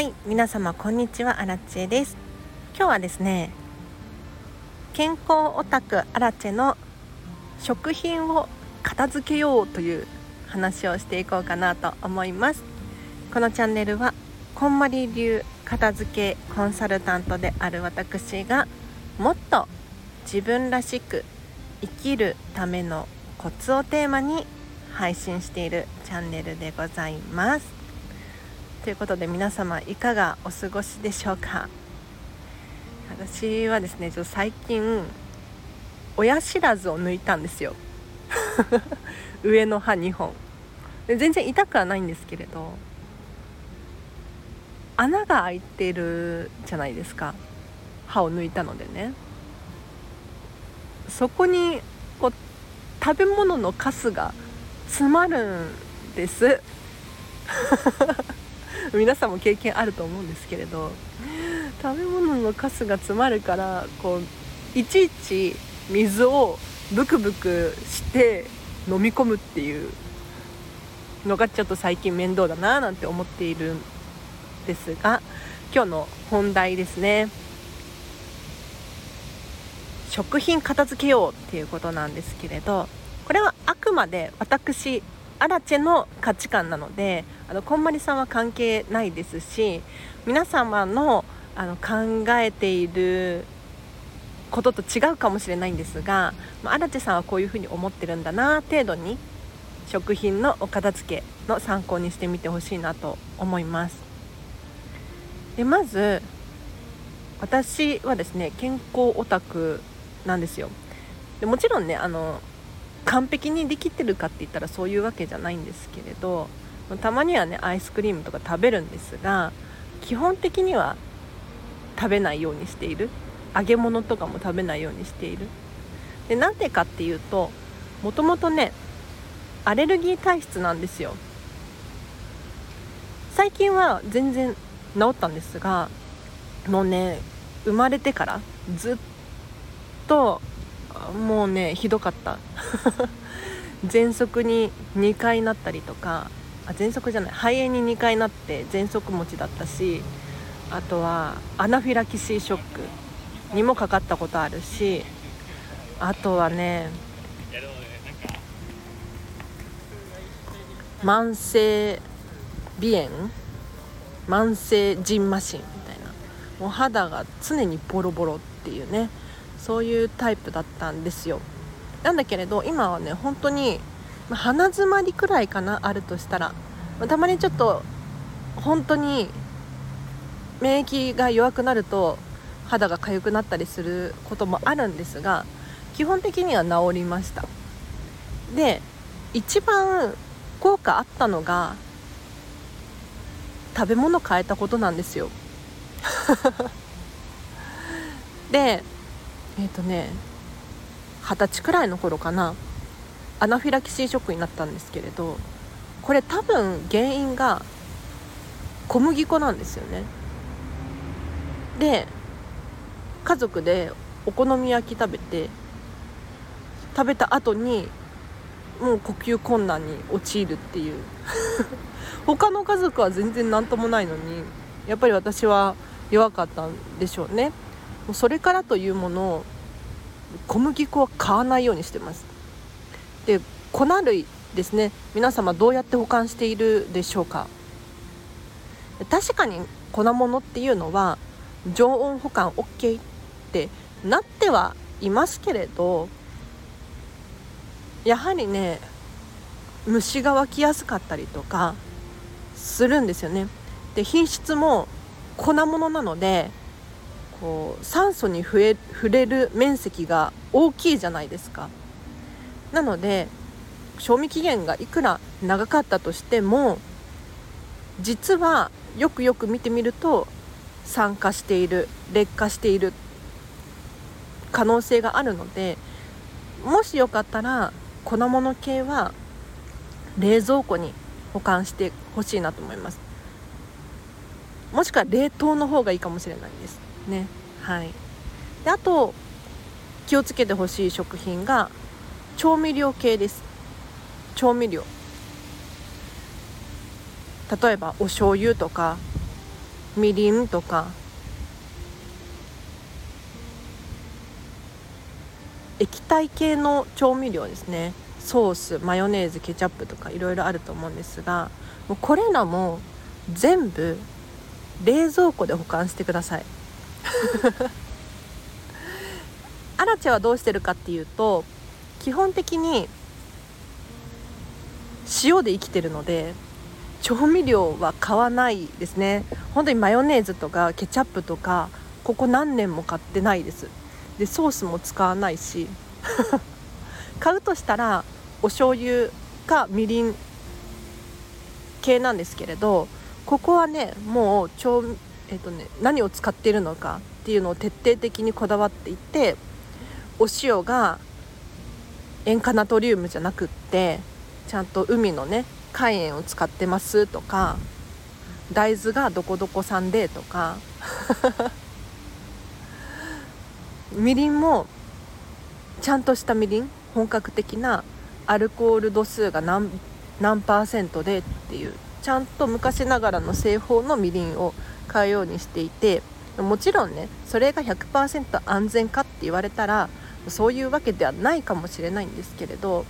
はい皆様こんにちはアラチェです。今日はですね健康オタクアラチェの食品を片付けようという話をしていこうかなと思います。このチャンネルはこんまり流片付けコンサルタントである私がもっと自分らしく生きるためのコツをテーマに配信しているチャンネルでございます。ということで皆様いかがお過ごしでしょうか？私はですねちょっと最近親知らずを抜いたんですよ。上の歯2本。全然痛くはないんですけれど穴が開いてるじゃないですか。歯を抜いたのでね。そこにこう食べ物のカスが詰まるんです。皆さんも経験あると思うんですけれど食べ物のカスが詰まるからこういちいち水をブクブクして飲み込むっていうのがちょっと最近面倒だななんて思っているんですが今日の本題ですね。食品片付けようっていうことなんですけれどこれはあくまで私アラチェの価値観なのであのこんまりさんは関係ないですし皆様のあの考えていることと違うかもしれないんですが、まあ、アラチェさんはこういうふうに思ってるんだな程度に食品のお片付けの参考にしてみてほしいなと思います。でまず私はですね健康オタクなんですよ。でもちろんねあの完璧にできてるかって言ったらそういうわけじゃないんですけれどたまにはねアイスクリームとか食べるんですが基本的には食べないようにしている。揚げ物とかも食べないようにしている。でなんでかっていうともともとねアレルギー体質なんですよ。最近は全然治ったんですがもうね生まれてからずっともうねひどかった。喘息に2回なったりとかあ喘息じゃない肺炎に2回なって喘息持ちだったしあとはアナフィラキシーショックにもかかったことあるしあとはね慢性鼻炎慢性じんましんみたいな。もう肌が常にボロボロっていうね。そういうタイプだったんですよ。なんだけれど今はね本当に、鼻詰まりくらいかなあるとしたら、たまにちょっと本当に免疫が弱くなると肌が痒くなったりすることもあるんですが基本的には治りました。で一番効果あったのが食べ物変えたことなんですよ。でえっ、ー、とね二十歳くらいの頃かな。アナフィラキシーショックになったんですけれどこれ多分原因が小麦粉なんですよね。で家族でお好み焼き食べて食べた後にもう呼吸困難に陥るっていう。他の家族は全然何ともないのにやっぱり私は弱かったんでしょうね。うそれからというものを小麦粉は買わないようにしてます。で粉類ですね。皆様どうやって保管しているでしょうか。確かに粉物っていうのは常温保管 OK ってなってはいますけれどやはりね虫が湧きやすかったりとかするんですよね。で品質も粉物なのでこう酸素に触れる面積が大きいじゃないですか。なので賞味期限がいくら長かったとしても実はよくよく見てみると酸化している劣化している可能性があるのでもしよかったら粉物系は冷蔵庫に保管してほしいなと思います。もしくは冷凍の方がいいかもしれないです。ねはい。であと気をつけてほしい食品が調味料系です。調味料。例えばお醤油とかみりんとか。液体系の調味料ですね。ソースマヨネーズケチャップとかいろいろあると思うんですがもうこれらも全部冷蔵庫で保管してください。アラチェはどうしてるかっていうと基本的に塩で生きてるので調味料は買わないですね。本当にマヨネーズとかケチャップとかここ何年も買ってないです。でソースも使わないし 買うとしたらお醤油かみりん系なんですけれどここはねもう調、えーとね、何を使っているのかっていうのを徹底的にこだわっていてお塩が塩化ナトリウムじゃなくってちゃんと海のね海塩を使ってますとか大豆がどこどこ産でとか みりんもちゃんとしたみりん本格的なアルコール度数が何何パーセントでっていうちゃんと昔ながらの製法のみりんを買うようにしていてもちろんねそれが100%安全かって言われたらそういうわけではないかもしれないんですけれど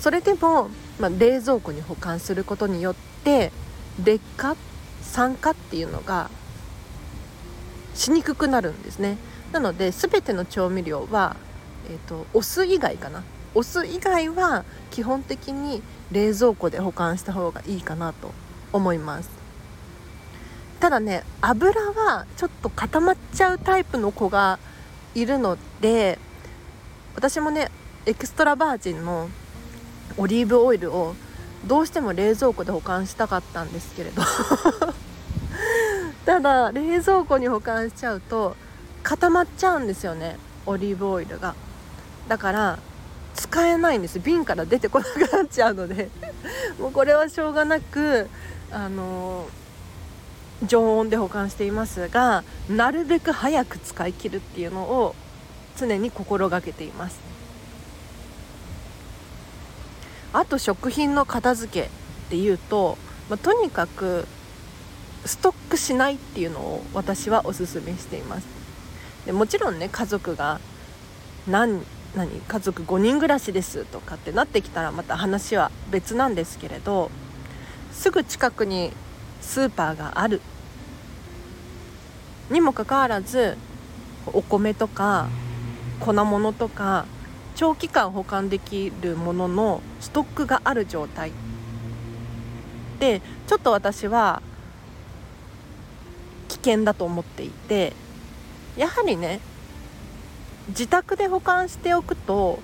それでも、まあ、冷蔵庫に保管することによって劣化酸化っていうのがしにくくなるんですね。なので全ての調味料は、えーと、お酢以外かな。お酢以外は基本的に冷蔵庫で保管した方がいいかなと思います。ただね油はちょっと固まっちゃうタイプの子がいるので私もねエクストラバージンのオリーブオイルをどうしても冷蔵庫で保管したかったんですけれど。ただ冷蔵庫に保管しちゃうと固まっちゃうんですよねオリーブオイルが。だから使えないんです。瓶から出てこなくなっちゃうので。もうこれはしょうがなくあの常温で保管していますがなるべく早く使い切るっていうのを常に心がけています。あと食品の片付けっていうと、まあ、とにかくストックしないっていうのを私はおすすめしています。でもちろんね家族が何何家族5人暮らしですとかってなってきたらまた話は別なんですけれどすぐ近くにスーパーがある。にもかかわらずお米とか粉物とか長期間保管できるもののストックがある状態。でちょっと私は危険だと思っていてやはりね自宅で保管しておくと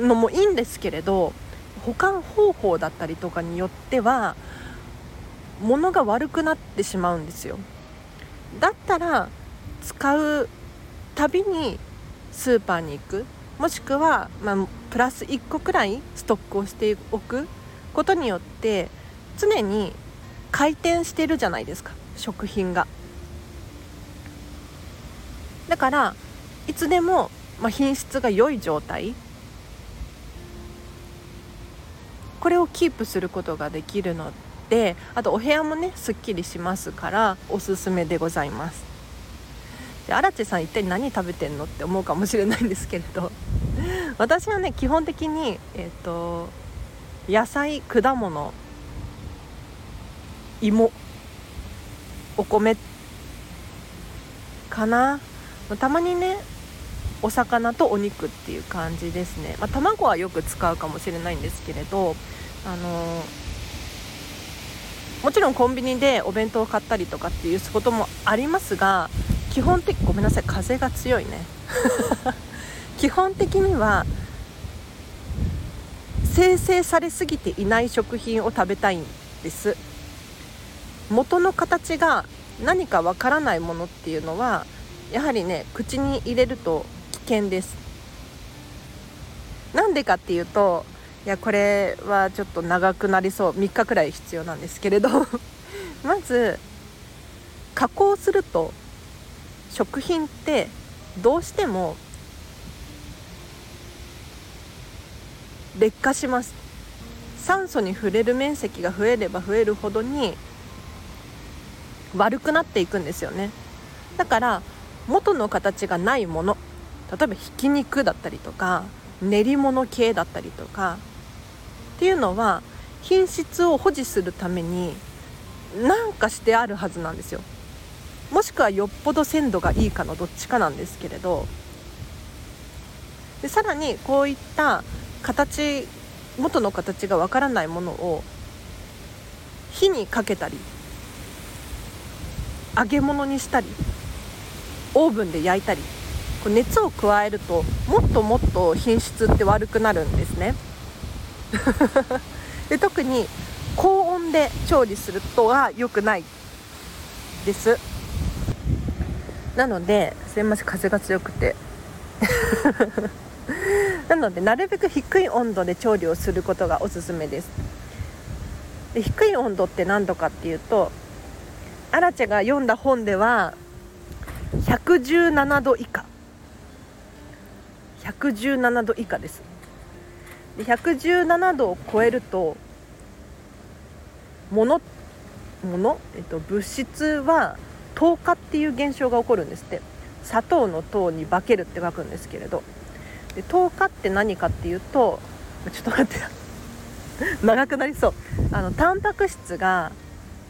のもいいんですけれど保管方法だったりとかによっては物が悪くなってしまうんですよ。だったら使うたびにスーパーに行く。もしくは、まあ、プラス1個くらいストックをしておくことによって常に回転してるじゃないですか。食品が。だからいつでも、まあ、品質が良い状態。これをキープすることができるのであとお部屋もねすっきりしますからおすすめでございます。で荒地さん一体何食べてんのって思うかもしれないんですけれど。私はね基本的にえっ、ー、と野菜果物芋お米かな。たまにねお魚とお肉っていう感じですね、まあ、卵はよく使うかもしれないんですけれどあのもちろんコンビニでお弁当を買ったりとかっていうこともありますが基本的ごめんなさい風が強いね。基本的には生成されすぎていない食品を食べたいんです。元の形が何かわからないものっていうのはやはりね口に入れると危険です。なんでかっていうといやこれはちょっと長くなりそう。3日くらい必要なんですけれど。まず加工すると食品ってどうしても劣化します。酸素に触れる面積が増えれば増えるほどに悪くなっていくんですよね。だから元の形がないもの。例えばひき肉だったりとか練り物系だったりとかっていうのは品質を保持するために何かしてあるはずなんですよ。もしくはよっぽど鮮度がいいかのどっちかなんですけれどでさらにこういった形元の形がわからないものを火にかけたり揚げ物にしたりオーブンで焼いたり熱を加えるともっともっと品質って悪くなるんですね。で特に高温で調理するとは良くないです。なのですいません風が強くて。なのでなるべく低い温度で調理をすることがおすすめです。で低い温度って何度かっていうとアラチェが読んだ本では117度以下。117度以下です。で117度を超えると物物、えっと、物質は糖化っていう現象が起こるんですって。砂糖の糖に化けるって書くんですけれど。で糖化って何かっていうとちょっと待って 長くなりそう。あのタンパク質が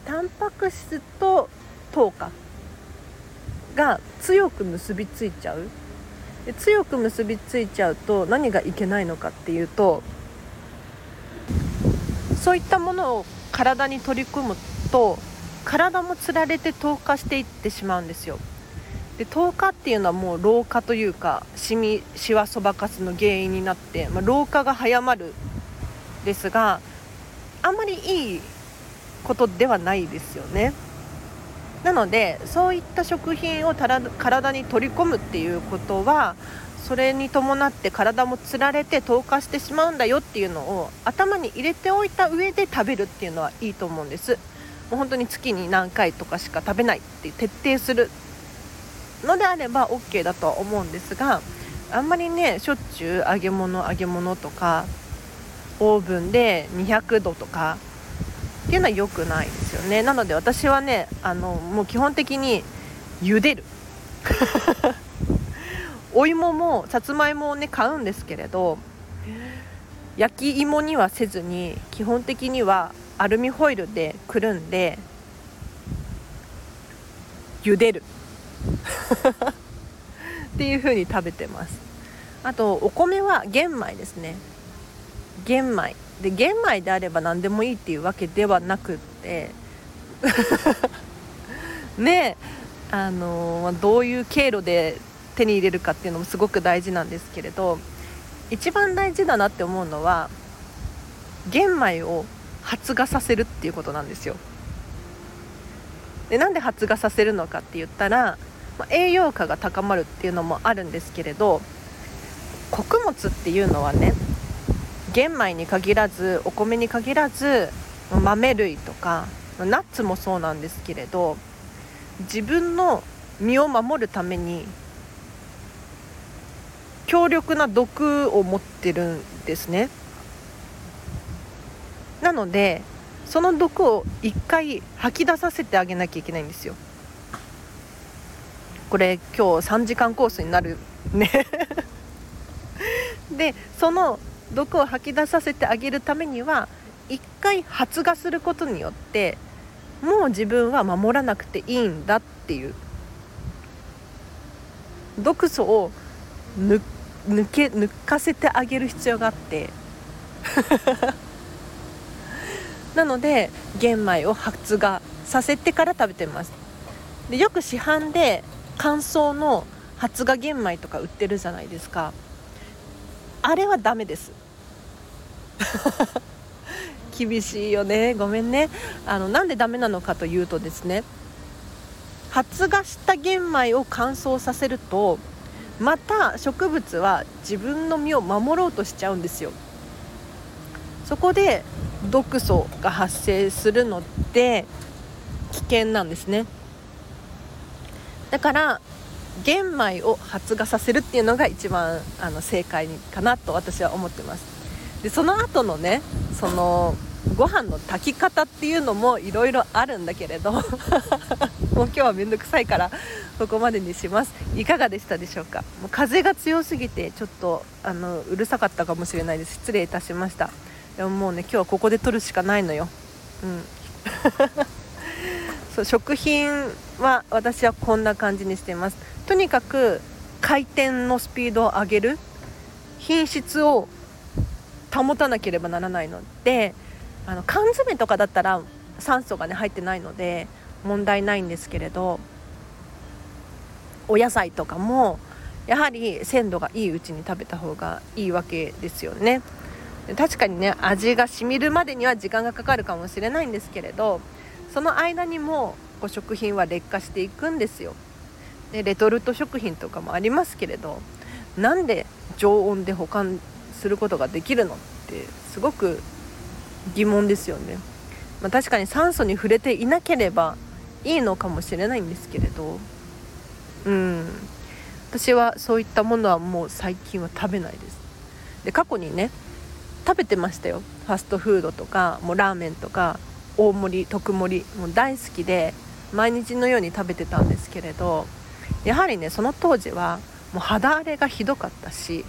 タンパク質と糖化が強く結びついちゃう。で強く結びついちゃうと何がいけないのかっていうとそういったものを体に取り組むと体もつられて糖化していってしまうんですよ。で糖化っていうのはもう老化というかシミシワそばかすの原因になって、まあ、老化が早まるですがあんまりいいことではないですよね。なのでそういった食品を体に取り込むっていうことはそれに伴って体もつられて糖化してしまうんだよっていうのを頭に入れておいた上で食べるっていうのはいいと思うんです。もう本当に月に何回とかしか食べないって徹底するのであれば OK だとは思うんですがあんまりねしょっちゅう揚げ物揚げ物とかオーブンで200度とかっていうのは良くないですよね。なので私はねあのもう基本的に茹でる。お芋もさつまいもをね買うんですけれど焼き芋にはせずに基本的にはアルミホイルでくるんで茹でる。っていう風に食べてます。あとお米は玄米ですね。玄米。で玄米であれば何でもいいっていうわけではなくって。ねあのどういう経路で手に入れるかっていうのもすごく大事なんですけれど一番大事だなって思うのは玄米を発芽させるっていうことなんですよ。でなんで発芽させるのかって言ったら、まあ、栄養価が高まるっていうのもあるんですけれど穀物っていうのはね玄米に限らずお米に限らず豆類とかナッツもそうなんですけれど自分の身を守るために強力な毒を持ってるんですね。なのでその毒を一回吐き出させてあげなきゃいけないんですよ。これ今日3時間コースになるね。でその毒を吐き出させてあげるためには一回発芽することによってもう自分は守らなくていいんだっていう。毒素を抜け抜かせてあげる必要があって。なので玄米を発芽させてから食べてます。でよく市販で乾燥の発芽玄米とか売ってるじゃないですか。あれはダメです。厳しいよね。ごめんね。あのなんでダメなのかというとですね発芽した玄米を乾燥させるとまた植物は自分の身を守ろうとしちゃうんですよ。そこで毒素が発生するので危険なんですね。だから玄米を発芽させるっていうのが一番あの正解かなと私は思ってます。でその後のねそのご飯の炊き方っていうのもいろいろあるんだけれど もう今日は面倒くさいからここまでにします。いかがでしたでしょうか？もう風が強すぎてちょっとあのうるさかったかもしれないです。失礼いたしました。でももうね今日はここで撮るしかないのよ。うん。そう食品は私はこんな感じにしています。とにかく回転のスピードを上げる。品質を保たなければならないのであの缶詰とかだったら酸素がね入ってないので問題ないんですけれどお野菜とかもやはり鮮度がいいうちに食べた方がいいわけですよね。確かにね味が染みるまでには時間がかかるかもしれないんですけれどその間にもこう食品は劣化していくんですよ。でレトルト食品とかもありますけれどなんで常温で保管することができるのってすごく疑問ですよね、まあ、確かに酸素に触れていなければいいのかもしれないんですけれど。うん。私はそういったものはもう最近は食べないです。で過去にね食べてましたよ。ファストフードとかもうラーメンとか大盛り特盛りもう大好きで毎日のように食べてたんですけれど。やはりねその当時はもう肌荒れがひどかったし。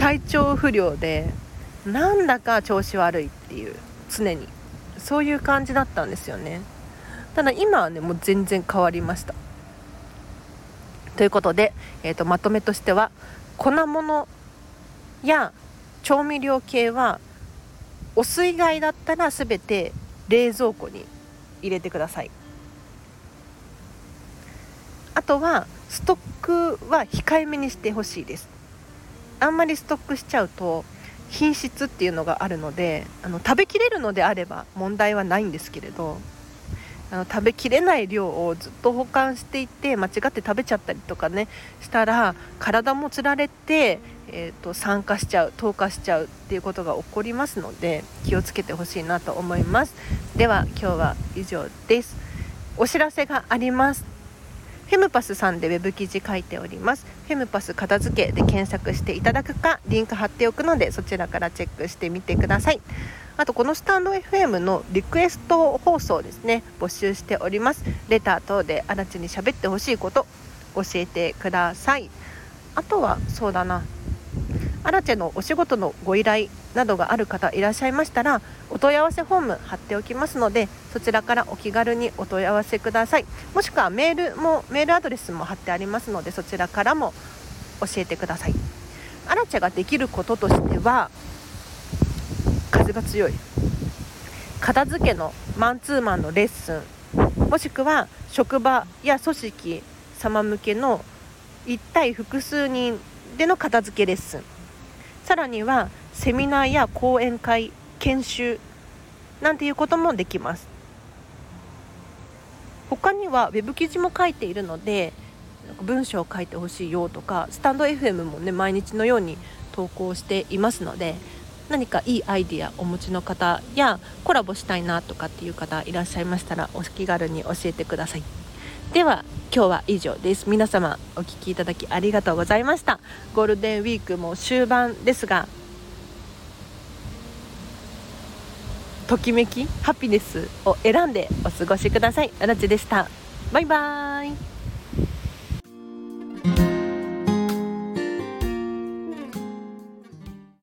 体調不良でなんだか調子悪いっていう常に。そういう感じだったんですよね。ただ今はねもう全然変わりました。ということで、えーと、まとめとしては粉物や調味料系はお酢以外だったら全て冷蔵庫に入れてください。あとはストックは控えめにしてほしいです。あんまりストックしちゃうと品質っていうのがあるのであの食べきれるのであれば問題はないんですけれどあの食べきれない量をずっと保管していて間違って食べちゃったりとかねしたら体もつられて、えーと、酸化しちゃう糖化しちゃうっていうことが起こりますので気をつけてほしいなと思います。では今日は以上です。お知らせがあります。フェムパスさんでウェブ記事書いております。フェムパス片付けで検索していただくかリンク貼っておくのでそちらからチェックしてみてください。あとこのスタンド FM のリクエスト放送ですね募集しております。レター等で足立に喋ってほしいこと教えてください。あとはそうだな。アラチェのお仕事のご依頼などがある方いらっしゃいましたらお問い合わせフォーム貼っておきますのでそちらからお気軽にお問い合わせください。もしくはメールもメールアドレスも貼ってありますのでそちらからも教えてください。アラチェができることとしては風が強い。片付けのマンツーマンのレッスン。もしくは職場や組織様向けの1対複数人での片付けレッスン。さらにはセミナーや講演会研修なんていうこともできます。他には web 記事も書いているので文章を書いてほしいよとかスタンド FM もね毎日のように投稿していますので何かいいアイディアお持ちの方やコラボしたいなとかっていう方いらっしゃいましたらお気軽に教えてください。では今日は以上です。皆様お聴きいただきありがとうございました。ゴールデンウィークも終盤ですがときめきハピネスを選んでお過ごしください。あらちでした。バイバーイ。